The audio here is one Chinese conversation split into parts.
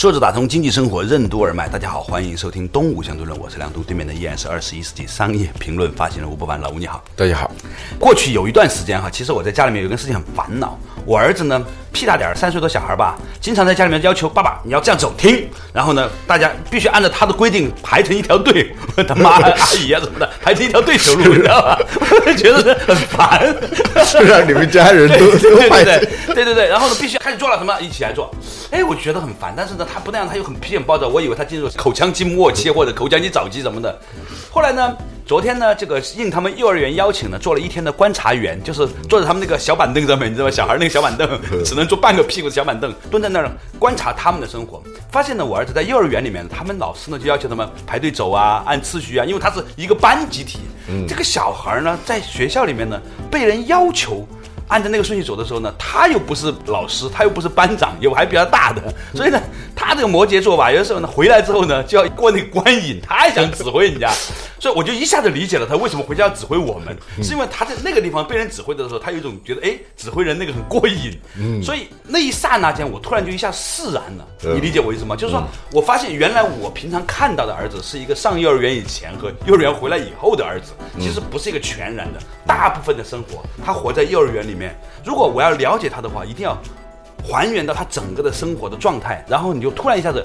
说着打通经济生活任督二脉，大家好，欢迎收听东吴相对论，我是梁东，对面的依然是二十一世纪商业评论发行人吴伯凡，老吴你好，大家好。过去有一段时间哈，其实我在家里面有一个事情很烦恼，我儿子呢屁大点儿，三岁多小孩吧，经常在家里面要求爸爸你要这样走，听，然后呢大家必须按照他的规定排成一条队，他妈阿姨啊什么的排成一条队走路，你知道吧？我 觉得很烦，让你们家人都对对都排对对对对对，然后呢必须开始做了什么一起来做，哎，我就觉得很烦，但是呢他不那样，他又很皮很暴躁，我以为他进入口腔期末期或者口腔期早期什么的，后来呢。昨天呢，这个应他们幼儿园邀请呢，做了一天的观察员，就是坐在他们那个小板凳上面，你知道吗？小孩那个小板凳 只能坐半个屁股的小板凳，蹲在那儿观察他们的生活。发现呢，我儿子在幼儿园里面，他们老师呢就要求他们排队走啊，按次序啊，因为他是一个班集体。这个小孩呢，在学校里面呢，被人要求。按照那个顺序走的时候呢，他又不是老师，他又不是班长，有还比较大的，所以呢，他这个摩羯座吧，有的时候呢，回来之后呢，就要过那个观瘾，他也想指挥人家，所以我就一下子理解了他为什么回家要指挥我们，是因为他在那个地方被人指挥的时候，他有一种觉得，哎，指挥人那个很过瘾，所以那一刹那间，我突然就一下释然了。你理解我意思吗？就是说我发现原来我平常看到的儿子是一个上幼儿园以前和幼儿园回来以后的儿子，其实不是一个全然的，大部分的生活他活在幼儿园里面。如果我要了解他的话，一定要还原到他整个的生活的状态，然后你就突然一下子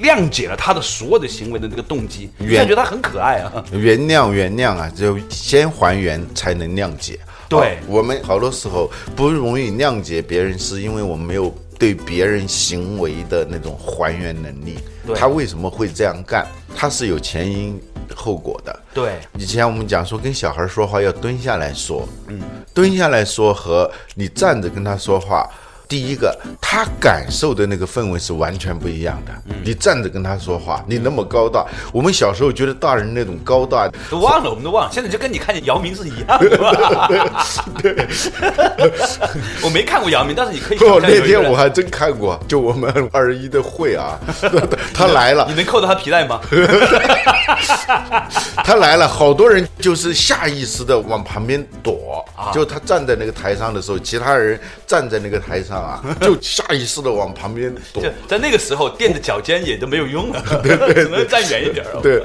谅解了他的所有的行为的这个动机，你原觉得他很可爱啊。原谅原谅啊，就先还原才能谅解。对哦我们好多时候不容易谅解别人，是因为我们没有对别人行为的那种还原能力。他为什么会这样干？他是有前因后果的。对，以前我们讲说跟小孩说话要蹲下来说，嗯，蹲下来说和你站着跟他说话，第一个他感受的那个氛围是完全不一样的。你站着跟他说话，你那么高大，我们小时候觉得大人那种高大，都忘了，我们都忘了。现在就跟你看见姚明是一样的吧？对，我没看过姚明，但是你可以想哦，象有一个人那天我还真看过，就我们二一的会啊，他来了你，能扣到他皮带吗？他来了，好多人就是下意识的往旁边躲，啊就他站在那个台上的时候，其他人站在那个台上啊，就下意识的往旁边躲 就。在那个时候，垫着脚尖也都没有用了，只能站远一点儿。对，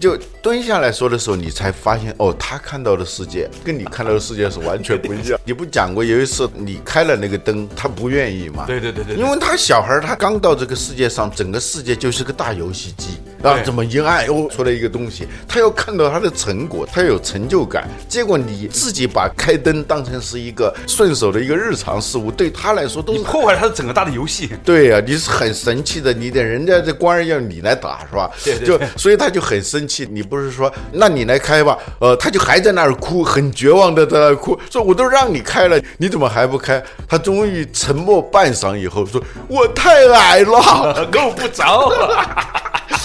就蹲下来说的时候，你才发现哦，他看到的世界跟你看到的世界是完全不一样。你不讲过有一次你开了那个灯，他不愿意嘛？对对对对对因为他小孩他刚到这个世界上，整个世界就是个大游戏机啊，对怎么一按哦出来一个东西，他要看到他的成果，他要有成就感。结果你自己把开灯当成是一个顺手的一个日常事物，对他来说都是你破坏了他的整个大的游戏。对呀、你是很神气的，你得人家这官儿要你来打是吧？就对对就所以他就很生气。你不是说那你来开吧？呃，他就还在那儿哭，很绝望的在那儿哭，说我都让你开了，你怎么还不开？他终于沉默半晌以后说：“我太矮了。够不着。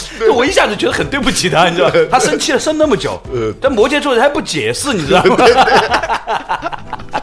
就我一下子觉得很对不起他，你知道吧？他生气了生那么久，但摩羯座人还不解释，你知道吗？”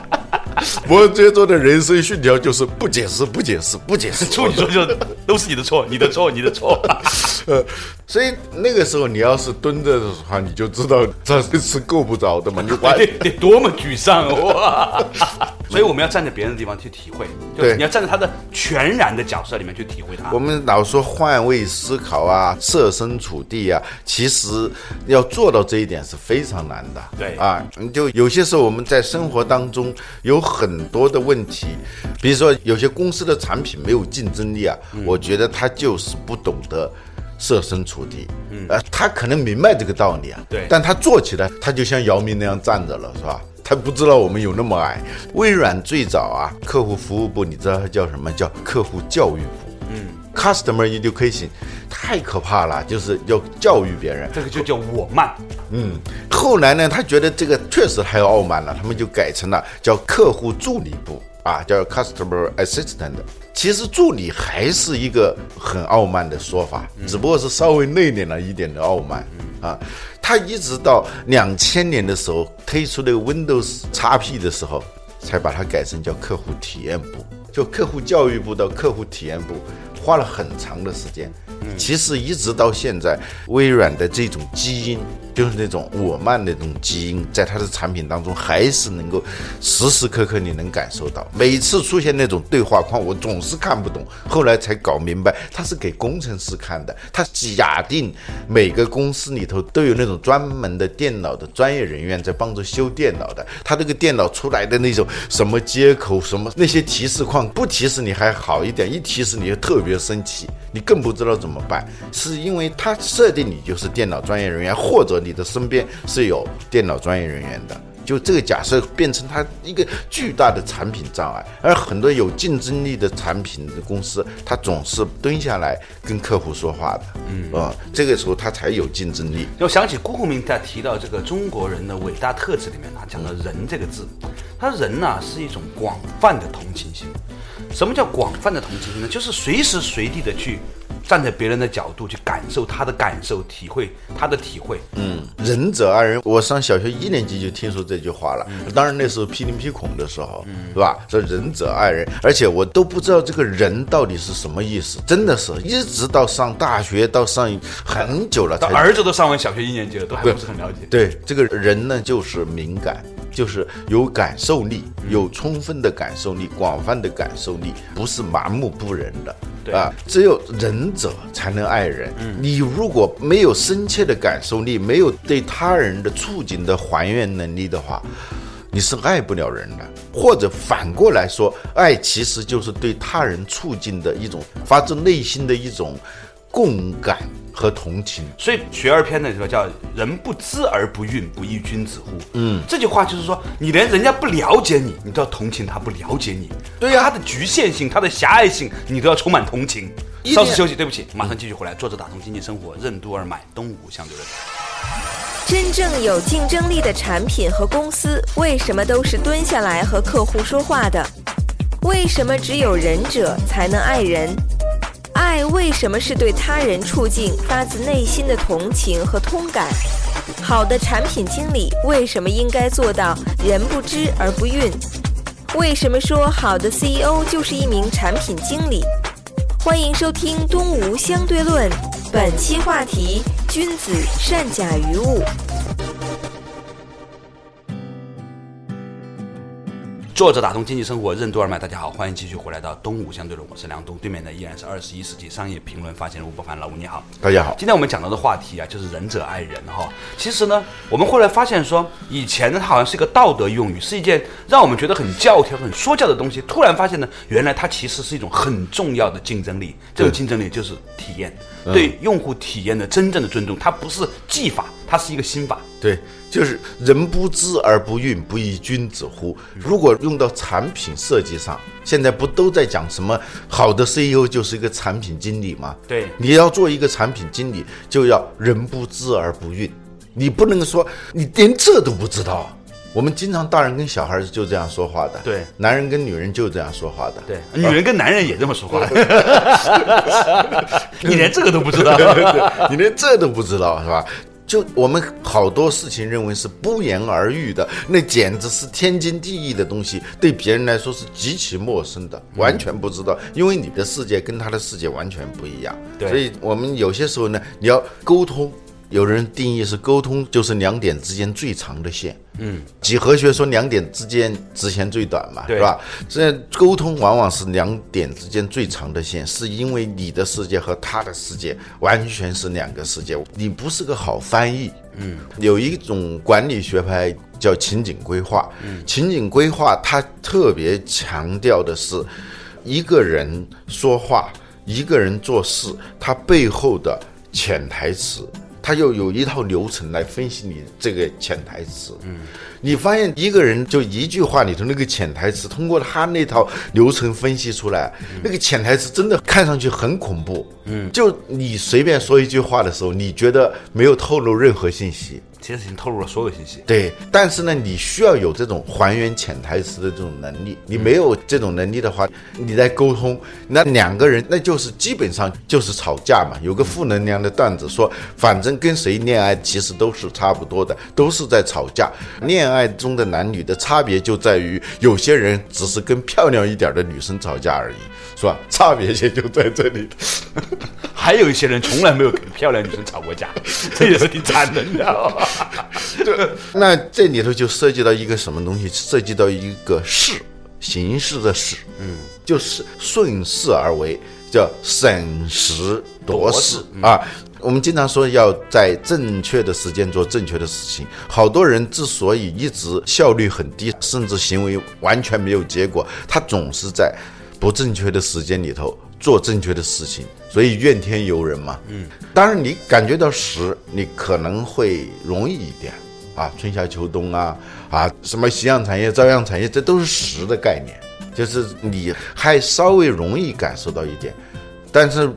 摩羯座的人生信条就是不解释，不解释，不解释。处女座就都是你的错，你的错，你的错。呃，所以那个时候你要是蹲着的话，你就知道这是够不着的嘛，你完得 得多么沮丧哇！所以我们要站在别人的地方去体会，就对你要站在他的全然的角色里面去体会他我。们老说换位思考啊，设身处地啊，其实要做到这一点是非常难的。对啊，你就有些时候我们在生活当中有很多的问题，比如说有些公司的产品没有竞争力啊，我觉得他就是不懂得。设身处地，嗯，呃，他可能明白这个道理啊，对但他做起来，他就像姚明那样站着了，是吧？他不知道我们有那么矮。微软最早啊，客户服务部，你知道它叫什么？叫客户教育部。嗯，customer education 太可怕了，就是要教育别人。这个就叫我慢。嗯，后来呢，他觉得这个确实太傲慢了，他们就改成了叫客户助理部。啊，叫 customer assistant。其实助理还是一个很傲慢的说法，只不过是稍微内敛了一点的傲慢啊。他一直到两千年的时候推出那个 Windows XP 的时候，才把它改成叫客户体验部，就客户教育部到客户体验部，花了很长的时间。其实一直到现在，微软的这种基因，就是那种我慢那种基因，在它的产品当中还是能够时时刻刻你能感受到。每次出现那种对话框，我总是看不懂，后来才搞明白，它是给工程师看的。它假定每个公司里头都有那种专门的电脑的专业人员在帮着修电脑的。它这个电脑出来的那种什么接口、什么那些提示框，不提示你还好一点，一提示你就特别生气，你更不知道怎么办。是因为它设定你就是电脑专业人员，或者你的身边是有电脑专业人员的，就这个假设变成它一个巨大的产品障碍。而很多有竞争力的产品的公司，它总是蹲下来跟客户说话的，嗯啊，这个时候它才有竞争力。我想起辜鸿铭在提到这个中国人的伟大特质里面，他讲到“人”这个字，他人呢是一种广泛的同情心。什么叫广泛的同情心呢？就是随时随地的去。站在别人的角度去感受他的感受，体会他的体会。嗯，仁者爱人，我上小学一年级就听说这句话了。当然那时候批林批孔的时候，嗯是吧？说仁者爱人，而且我都不知道这个人到底是什么意思，真的是一直到上大学，到上很久了，他儿子都上完小学一年级了，都还不是很了解。对，这个人呢，就是敏感，就是有感受力，有充分的感受力，广泛的感受力，不是麻木不仁的。啊，只有仁者才能爱人。你如果没有深切的感受力，没有对他人的处境的还原能力的话，你是爱不了人的。或者反过来说，爱其实就是对他人处境的一种发自内心的一种共感。和同情，所以《学而篇》的时候叫“人不知而不愠，不亦君子乎？”嗯，这句话就是说，你连人家不了解你，你都要同情他不了解你。对呀，他的局限性，他的狭隘性，你都要充满同情。稍事休息，对不起，马上继续回来。作者打通经济生活，任督二脉，东吴相对论。真正有竞争力的产品和公司，为什么都是蹲下来和客户说话的？为什么只有仁者才能爱人？爱为什么是对他人处境发自内心的同情和通感？好的产品经理为什么应该做到人不知而不愠？为什么说好的 CEO 就是一名产品经理？欢迎收听《东吴相对论》，本期话题：君子善假于物。作者打通经济生活任督二脉，大家好，欢迎继续回来到东吴相对论，我是梁东，对面的依然是二十一世纪商业评论发现人吴伯凡，老吴你好，大家好。今天我们讲到的话题啊，就是仁者爱人哈。其实呢，我们后来发现说，以前呢，它好像是一个道德用语，是一件让我们觉得很教条、很说教的东西。突然发现呢，原来它其实是一种很重要的竞争力。这种竞争力就是体验，对用户体验的真正的尊重。它不是技法，它是一个心法。对。就是人不知而不愠，不亦君子乎？如果用到产品设计上，现在不都在讲什么好的 CEO 就是一个产品经理吗？对，你要做一个产品经理，就要人不知而不愠，你不能说你连这都不知道。我们经常大人跟小孩就这样说话的，对，男人跟女人就这样说话的，对，女人跟男人也这么说话。你连这个都不知道，你连这都不知道是吧？就我们好多事情认为是不言而喻的，那简直是天经地义的东西，对别人来说是极其陌生的，完全不知道，因为你的世界跟他的世界完全不一样。所以我们有些时候呢，你要沟通。有人定义是沟通就是两点之间最长的线，嗯，几何学说两点之间直线最短嘛，是吧？这沟通往往是两点之间最长的线，是因为你的世界和他的世界完全是两个世界，你不是个好翻译，嗯，有一种管理学派叫情景规划，嗯，情景规划它特别强调的是一个人说话，一个人做事，他背后的潜台词。他又有一套流程来分析你这个潜台词。嗯，你发现一个人就一句话里头那个潜台词，通过他那套流程分析出来，那个潜台词真的看上去很恐怖。嗯，就你随便说一句话的时候，你觉得没有透露任何信息，其实已经透露了所有信息。对，但是呢，你需要有这种还原潜台词的这种能力。你没有这种能力的话，你在沟通，那两个人那就是基本上就是吵架嘛。有个负能量的段子说，反正跟谁恋爱其实都是差不多的，都是在吵架。恋爱中的男女的差别就在于，有些人只是跟漂亮一点的女生吵架而已，是吧？差别也就在这里。还有一些人从来没有跟漂亮女生吵过架，这也是挺惨的，你知道吗？那这里头就涉及到一个什么东西？涉及到一个势，形势的势，嗯，就是顺势而为，叫审时度势啊。我们经常说要在正确的时间做正确的事情。好多人之所以一直效率很低，甚至行为完全没有结果，他总是在不正确的时间里头做正确的事情，所以怨天尤人嘛。嗯，当然你感觉到时，你可能会容易一点啊，春夏秋冬啊啊，什么夕阳产业、朝阳产业，这都是时的概念，就是你还稍微容易感受到一点，但是。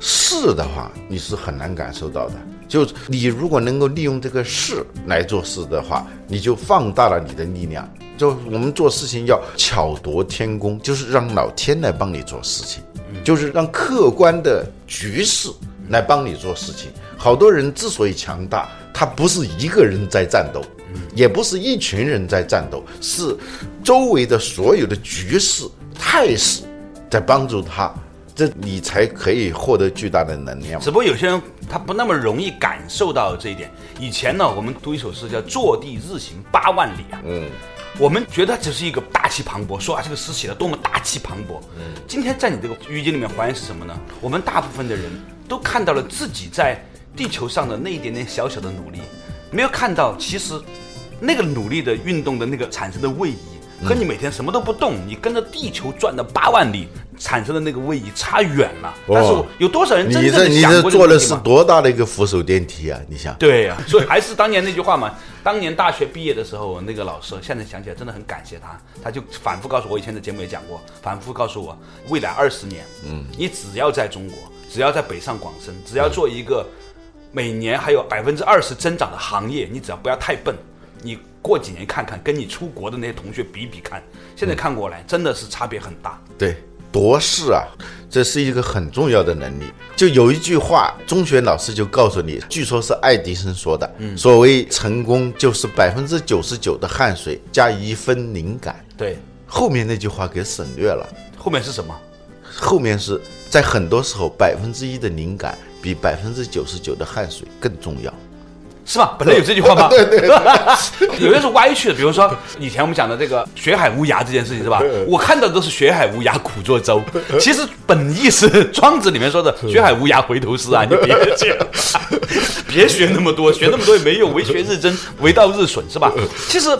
势的话，你是很难感受到的。就你如果能够利用这个势来做事的话，你就放大了你的力量。就我们做事情要巧夺天工，就是让老天来帮你做事情，就是让客观的局势来帮你做事情。好多人之所以强大，他不是一个人在战斗，也不是一群人在战斗，是周围的所有的局势态势在帮助他。这你才可以获得巨大的能量。只不过有些人他不那么容易感受到这一点。以前呢，我们读一首诗叫“坐地日行八万里”啊，嗯，我们觉得只是一个大气磅礴，说啊这个诗写的多么大气磅礴。嗯，今天在你这个语境里面还原是什么呢？我们大部分的人都看到了自己在地球上的那一点点小小的努力，没有看到其实那个努力的运动的那个产生的位移。和你每天什么都不动，你跟着地球转的八万里，产生的那个位移差远了。但是有多少人真正的想过这个你这坐的是多大的一个扶手电梯啊？你想？对呀，所以还是当年那句话嘛。当年大学毕业的时候，那个老师现在想起来真的很感谢他，他就反复告诉我，以前的节目也讲过，反复告诉我，未来二十年，嗯，你只要在中国，只要在北上广深，只要做一个每年还有百分之二十增长的行业，你只要不要太笨，你。过几年看看，跟你出国的那些同学比比看，现在看过来真的是差别很大。对，博士啊，这是一个很重要的能力。就有一句话，中学老师就告诉你，据说是爱迪生说的，所谓成功就是百分之九十九的汗水加一分灵感。对，后面那句话给省略了。后面是什么？后面是在很多时候，百分之一的灵感比百分之九十九的汗水更重要。是吧？本来有这句话吗？对 对，对 有些是歪曲的。比如说以前我们讲的这个“学海无涯”这件事情，是吧？我看到都是“学海无涯苦作舟”，其实本意是庄子里面说的“学海无涯回头是岸”。你别学，别学那么多，学那么多也没用。为学日增，为道日损，是吧？其实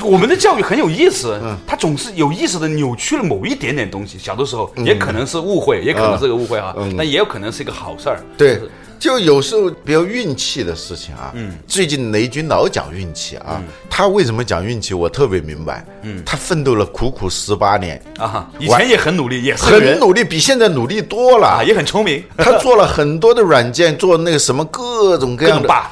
我们的教育很有意思，它总是有意识的扭曲了某一点点东西。小的时候也可能是误会，也可能是个误会哈，但也有可能是一个好事儿。对。就有时候比较运气的事情啊，嗯，最近雷军老讲运气啊，他为什么讲运气？我特别明白，嗯，他奋斗了苦苦十八年啊，以前也很努力，也是很努力，比现在努力多了，啊也很聪明。他做了很多的软件，做那个什么各种各样的霸，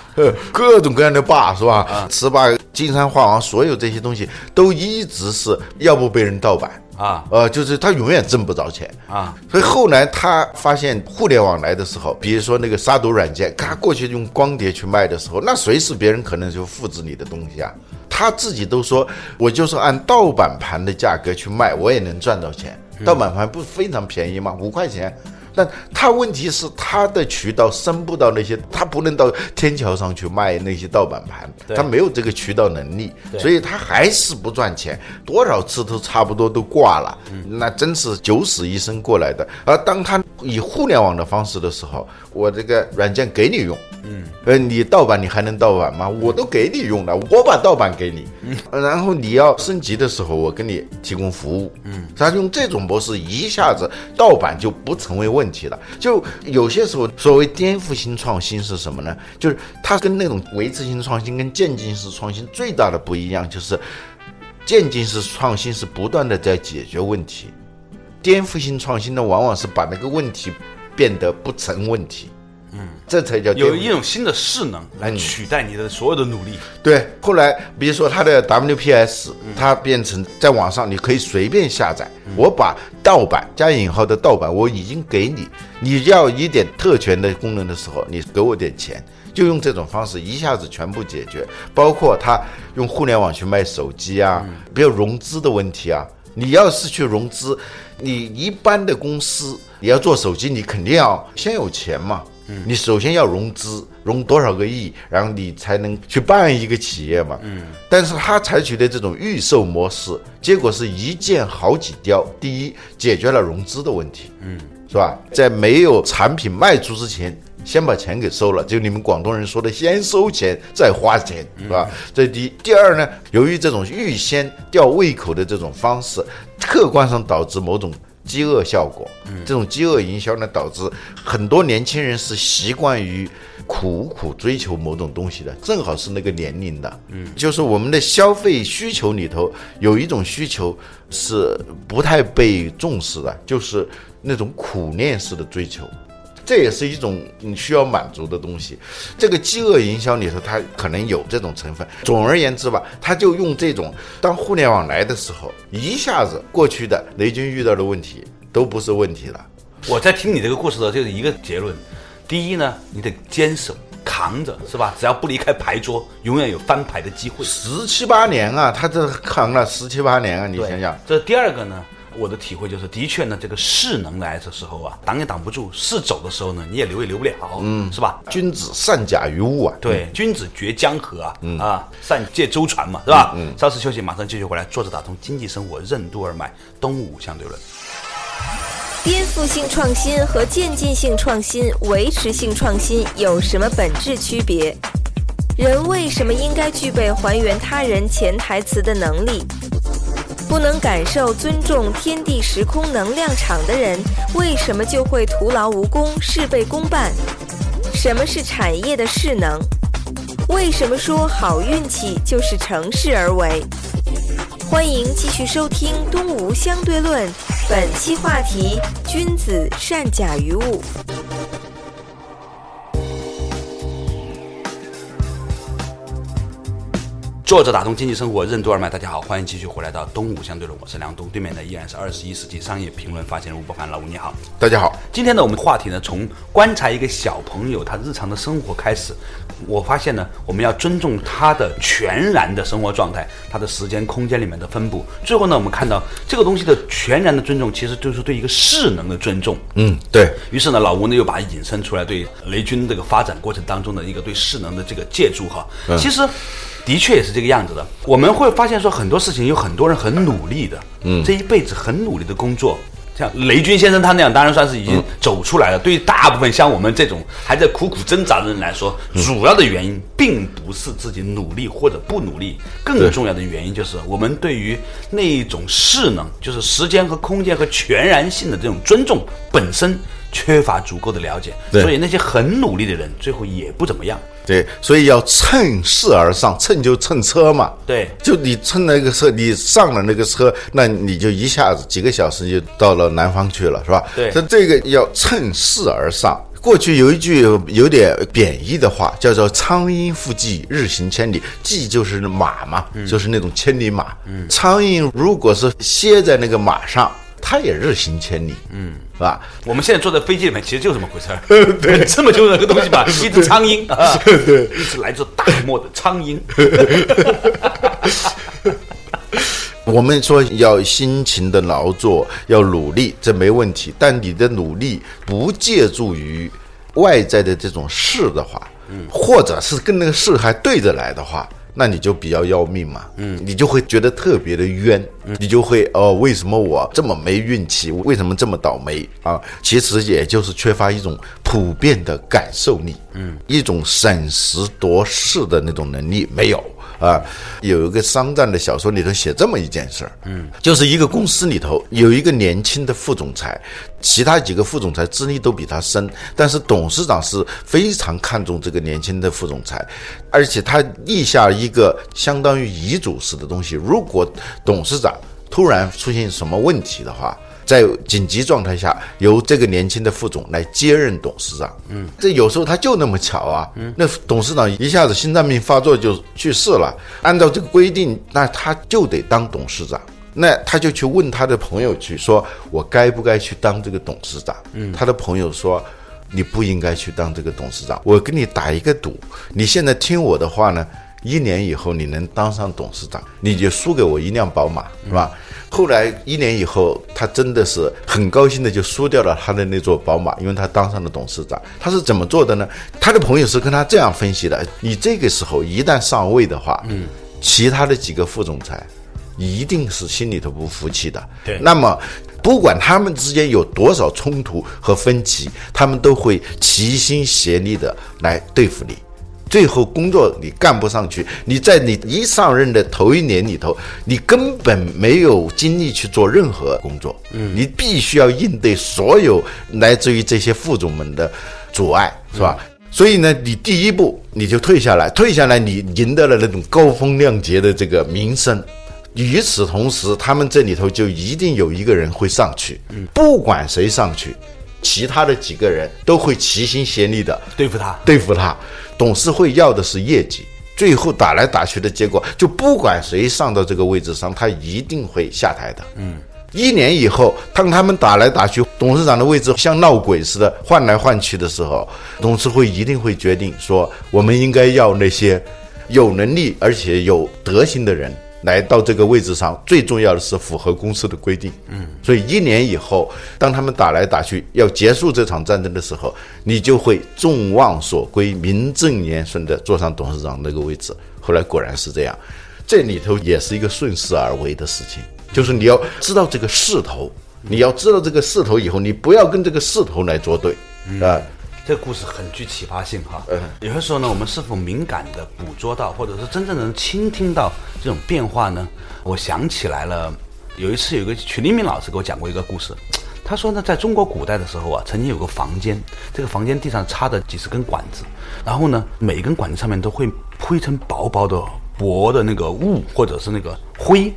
各种各样的霸是吧？十八金山画王，所有这些东西都一直是要不被人盗版。啊，呃，就是他永远挣不着钱啊，所以后来他发现互联网来的时候，比如说那个杀毒软件，他过去用光碟去卖的时候，那随时别人可能就复制你的东西啊。他自己都说，我就是按盗版盘的价格去卖，我也能赚到钱。盗版盘不非常便宜吗？五块钱。但他问题是他的渠道升不到那些，他不能到天桥上去卖那些盗版盘，他没有这个渠道能力，所以他还是不赚钱，多少次都差不多都挂了，那真是九死一生过来的。而当他以互联网的方式的时候，我这个软件给你用。嗯，呃，你盗版你还能盗版吗？我都给你用了，我把盗版给你，嗯，然后你要升级的时候，我给你提供服务，嗯，他用这种模式一下子盗版就不成为问题问题了。就有些时候，所谓颠覆性创新是什么呢？就是它跟那种维持性创新跟渐进式创新最大的不一样，就是渐进式创新是不断的在解决问题，颠覆性创新呢，往往是把那个问题变得不成问题。嗯，这才叫有一种新的势能来取代你的所有的努力。对，后来比如说它的 WPS，它变成在网上你可以随便下载。我把盗版加引号的盗版我已经给你，你要一点特权的功能的时候，你给我点钱。就用这种方式一下子全部解决，包括他用互联网去卖手机啊，比如融资的问题啊。你要是去融资，你一般的公司你要做手机，你肯定要先有钱嘛。你首先要融资，融多少个亿，然后你才能去办一个企业嘛。嗯。但是他采取的这种预售模式，结果是一箭好几雕。第一，解决了融资的问题，嗯，是吧？在没有产品卖出之前。先把钱给收了，就你们广东人说的“先收钱再花钱”，是吧？这第一。第二呢，由于这种预先吊胃口的这种方式，客观上导致某种饥饿效果。这种饥饿营销呢，导致很多年轻人是习惯于苦苦追求某种东西的，正好是那个年龄的。嗯，就是我们的消费需求里头有一种需求是不太被重视的，就是那种苦练式的追求。这也是一种你需要满足的东西，这个饥饿营销里头，它可能有这种成分。总而言之吧，他就用这种，当互联网来的时候，一下子过去的雷军遇到的问题都不是问题了。我在听你这个故事的时候，就是一个结论：第一呢，你得坚守扛着，是吧？只要不离开牌桌，永远有翻牌的机会。十七八年啊，他这扛了十七八年啊，你想想。这第二个呢？我的体会就是，的确呢，这个势能来的时候啊，挡也挡不住；势走的时候呢，你也留也留不了，嗯，是吧？君子善假于物啊，对，君子绝江河啊，嗯啊，善借舟船嘛，是吧？嗯，稍事休息，马上继续回来。坐着打通经济生活任督二脉，东吴相对论。颠覆性创新和渐进性创新、维持性创新有什么本质区别？人为什么应该具备还原他人潜台词的能力？不能感受尊重天地时空能量场的人，为什么就会徒劳无功、事倍功半？什么是产业的势能？为什么说好运气就是乘势而为？欢迎继续收听《东吴相对论》，本期话题：君子善假于物。作者打通经济生活任督二脉，大家好，欢迎继续回来到东吴相对论，我是梁东，对面的依然是二十一世纪商业评论发现人吴伯凡，老吴你好，大家好。今天呢，我们话题呢，从观察一个小朋友他日常的生活开始，我发现呢，我们要尊重他的全然的生活状态，他的时间空间里面的分布。最后呢，我们看到这个东西的全然的尊重，其实就是对一个势能的尊重。嗯，对于是呢，老吴呢又把它引申出来，对雷军这个发展过程当中的一个对势能的这个借助哈，其实。的确也是这个样子的。我们会发现说很多事情有很多人很努力的，嗯，这一辈子很努力的工作，像雷军先生他那样，当然算是已经走出来了。对于大部分像我们这种还在苦苦挣扎的人来说，主要的原因并不是自己努力或者不努力，更重要的原因就是我们对于那一种势能，就是时间和空间和全然性的这种尊重本身缺乏足够的了解，所以那些很努力的人最后也不怎么样。对，所以要趁势而上，趁就趁车嘛。对，就你趁那个车，你上了那个车，那你就一下子几个小时就到了南方去了，是吧？对，那这个要趁势而上。过去有一句有点贬义的话，叫做“苍蝇附骥，日行千里”。骥就是马嘛，就是那种千里马。嗯，苍蝇如果是歇在那个马上。它也日行千里，嗯，是吧？我们现在坐在飞机里面，其实就这么回事儿。对，这么就那个东西吧，一只苍蝇啊，对，一只来自大漠的苍蝇。我们说要辛勤的劳作，要努力，这没问题。但你的努力不借助于外在的这种事的话，嗯，或者是跟那个事还对着来的话。那你就比较要命嘛，嗯，你就会觉得特别的冤，你就会哦，为什么我这么没运气？为什么这么倒霉啊？其实也就是缺乏一种普遍的感受力，嗯，一种审时度势的那种能力没有。啊，有一个商战的小说里头写这么一件事儿，嗯，就是一个公司里头有一个年轻的副总裁，其他几个副总裁资历都比他深，但是董事长是非常看重这个年轻的副总裁，而且他立下一个相当于遗嘱式的东西，如果董事长突然出现什么问题的话。在紧急状态下，由这个年轻的副总来接任董事长。嗯，这有时候他就那么巧啊。嗯，那董事长一下子心脏病发作就去世了，按照这个规定，那他就得当董事长。那他就去问他的朋友去说：“我该不该去当这个董事长？”嗯，他的朋友说：“你不应该去当这个董事长。我跟你打一个赌，你现在听我的话呢，一年以后你能当上董事长，你就输给我一辆宝马，是吧？”后来一年以后，他真的是很高兴的就输掉了他的那座宝马，因为他当上了董事长。他是怎么做的呢？他的朋友是跟他这样分析的：你这个时候一旦上位的话，嗯，其他的几个副总裁。一定是心里头不服气的。对，那么不管他们之间有多少冲突和分歧，他们都会齐心协力的来对付你。最后工作你干不上去，你在你一上任的头一年里头，你根本没有精力去做任何工作。嗯，你必须要应对所有来自于这些副总们的阻碍，是吧？所以呢，你第一步你就退下来，退下来你赢得了那种高风亮节的这个名声。与此同时，他们这里头就一定有一个人会上去，不管谁上去，其他的几个人都会齐心协力的对付他，对付他。董事会要的是业绩，最后打来打去的结果，就不管谁上到这个位置上，他一定会下台的。嗯，一年以后，当他们打来打去，董事长的位置像闹鬼似的换来换去的时候，董事会一定会决定说，我们应该要那些有能力而且有德行的人。来到这个位置上，最重要的是符合公司的规定。嗯，所以一年以后，当他们打来打去要结束这场战争的时候，你就会众望所归、名正言顺地坐上董事长那个位置。后来果然是这样，这里头也是一个顺势而为的事情，就是你要知道这个势头，你要知道这个势头以后，你不要跟这个势头来作对啊。这个故事很具启发性哈。有些时候呢，我们是否敏感的捕捉到，或者是真正能倾听到这种变化呢？我想起来了，有一次有个曲黎明老师给我讲过一个故事。他说呢，在中国古代的时候啊，曾经有个房间，这个房间地上插着几十根管子，然后呢，每一根管子上面都会铺一层薄薄的薄的那个雾或者是那个灰。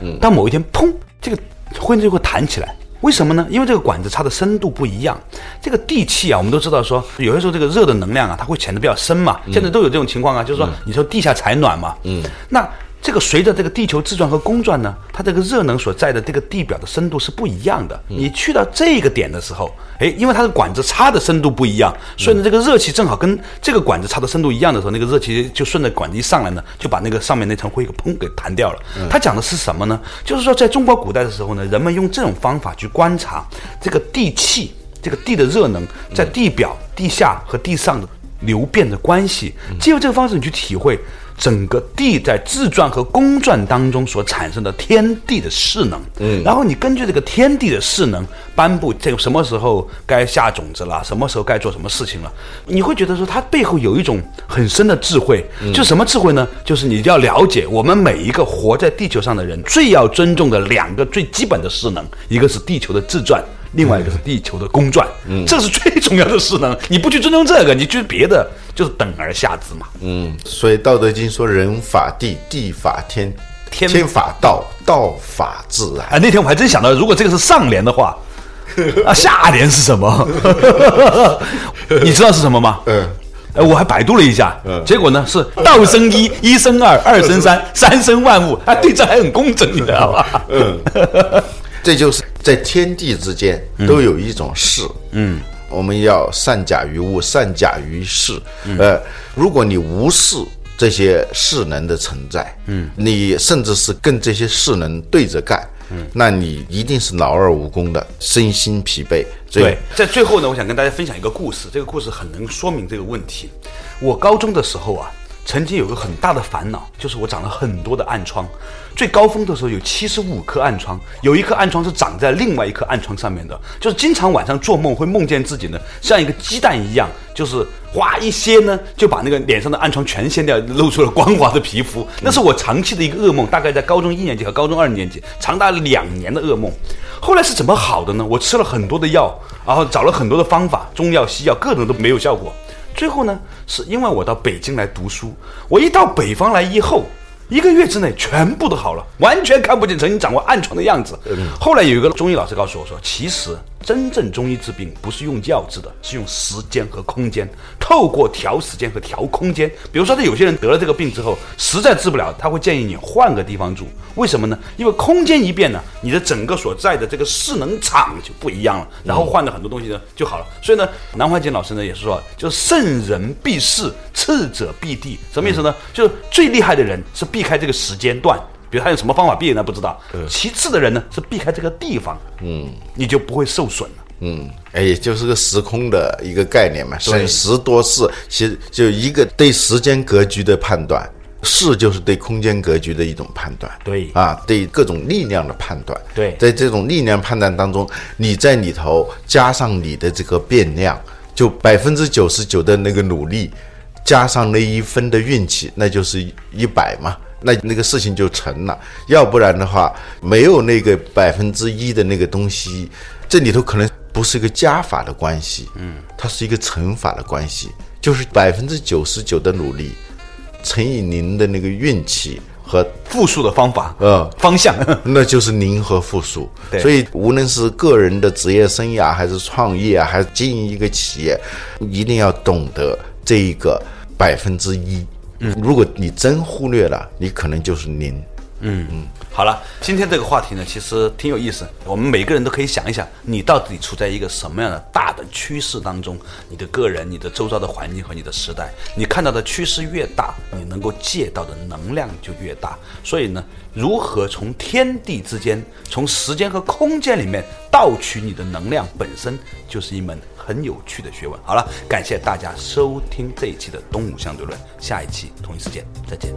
嗯。到某一天，砰，这个灰就会弹起来。为什么呢？因为这个管子插的深度不一样。这个地气啊，我们都知道说，有些时候这个热的能量啊，它会潜得比较深嘛。现在都有这种情况啊，就是说，你说地下采暖嘛。嗯。那。这个随着这个地球自转和公转呢，它这个热能所在的这个地表的深度是不一样的。你去到这个点的时候，哎，因为它的管子插的深度不一样，所以呢，这个热气正好跟这个管子插的深度一样的时候，那个热气就顺着管子一上来呢，就把那个上面那层灰给砰给弹掉了。它讲的是什么呢？就是说，在中国古代的时候呢，人们用这种方法去观察这个地气，这个地的热能在地表、地下和地上的流变的关系，借由这个方式你去体会。整个地在自转和公转当中所产生的天地的势能，嗯，然后你根据这个天地的势能颁布这个什么时候该下种子了，什么时候该做什么事情了，你会觉得说它背后有一种很深的智慧，就什么智慧呢？就是你要了解我们每一个活在地球上的人最要尊重的两个最基本的势能，一个是地球的自转。另外一个是地球的公转，嗯，这是最重要的势能。你不去尊重这个，你去别的就是等而下之嘛。嗯，所以《道德经》说：“人法地，地法天，天法道，道法自然。”啊，那天我还真想到，如果这个是上联的话，啊，下联是什么？你知道是什么吗？嗯，哎，我还百度了一下，结果呢是道生一，一生二，二生三，三生万物。啊，对，这还很工整，你知道吧？嗯。这就是在天地之间都有一种势，嗯，我们要善假于物，善假于势。呃，如果你无视这些势能的存在，嗯，你甚至是跟这些势能对着干，嗯，那你一定是劳而无功的，身心疲惫。对，在最后呢，我想跟大家分享一个故事，这个故事很能说明这个问题。我高中的时候啊。曾经有个很大的烦恼，就是我长了很多的暗疮。最高峰的时候有七十五颗暗疮，有一颗暗疮是长在另外一颗暗疮上面的，就是经常晚上做梦会梦见自己呢像一个鸡蛋一样，就是哗一掀呢就把那个脸上的暗疮全掀掉，露出了光滑的皮肤。那是我长期的一个噩梦，大概在高中一年级和高中二年级，长达两年的噩梦。后来是怎么好的呢？我吃了很多的药，然后找了很多的方法，中药西药各种都没有效果。最后呢，是因为我到北京来读书，我一到北方来以后，一个月之内全部都好了，完全看不见曾经长过暗疮的样子。后来有一个中医老师告诉我说，其实真正中医治病不是用药治的，是用时间和空间，透过调时间和调空间。比如说，他有些人得了这个病之后，实在治不了，他会建议你换个地方住。为什么呢？因为空间一变呢，你的整个所在的这个势能场就不一样了，然后换了很多东西呢就好了。所以呢，南怀瑾老师呢也是说，就是圣人避世，次者避地，什么意思呢？就是最厉害的人是避开这个时间段，比如他用什么方法避呢？不知道。其次的人呢是避开这个地方，嗯，你就不会受损了。嗯，哎，也就是个时空的一个概念嘛，审时度势，其实就一个对时间格局的判断，势就是对空间格局的一种判断，对啊，对各种力量的判断，对在这种力量判断当中，你在里头加上你的这个变量，就百分之九十九的那个努力，加上那一分的运气，那就是一百嘛。那那个事情就成了，要不然的话，没有那个百分之一的那个东西，这里头可能不是一个加法的关系，嗯，它是一个乘法的关系，就是百分之九十九的努力乘以零的那个运气和复数的方法，呃方向，那就是零和复数对。所以无论是个人的职业生涯，还是创业啊，还是经营一个企业，一定要懂得这一个百分之一。嗯，如果你真忽略了，你可能就是零。嗯嗯好了，今天这个话题呢，其实挺有意思。我们每个人都可以想一想，你到底处在一个什么样的大的趋势当中？你的个人、你的周遭的环境和你的时代，你看到的趋势越大，你能够借到的能量就越大。所以呢，如何从天地之间、从时间和空间里面盗取你的能量，本身就是一门很有趣的学问。好了，感谢大家收听这一期的《东吴相对论》，下一期同一时间再见。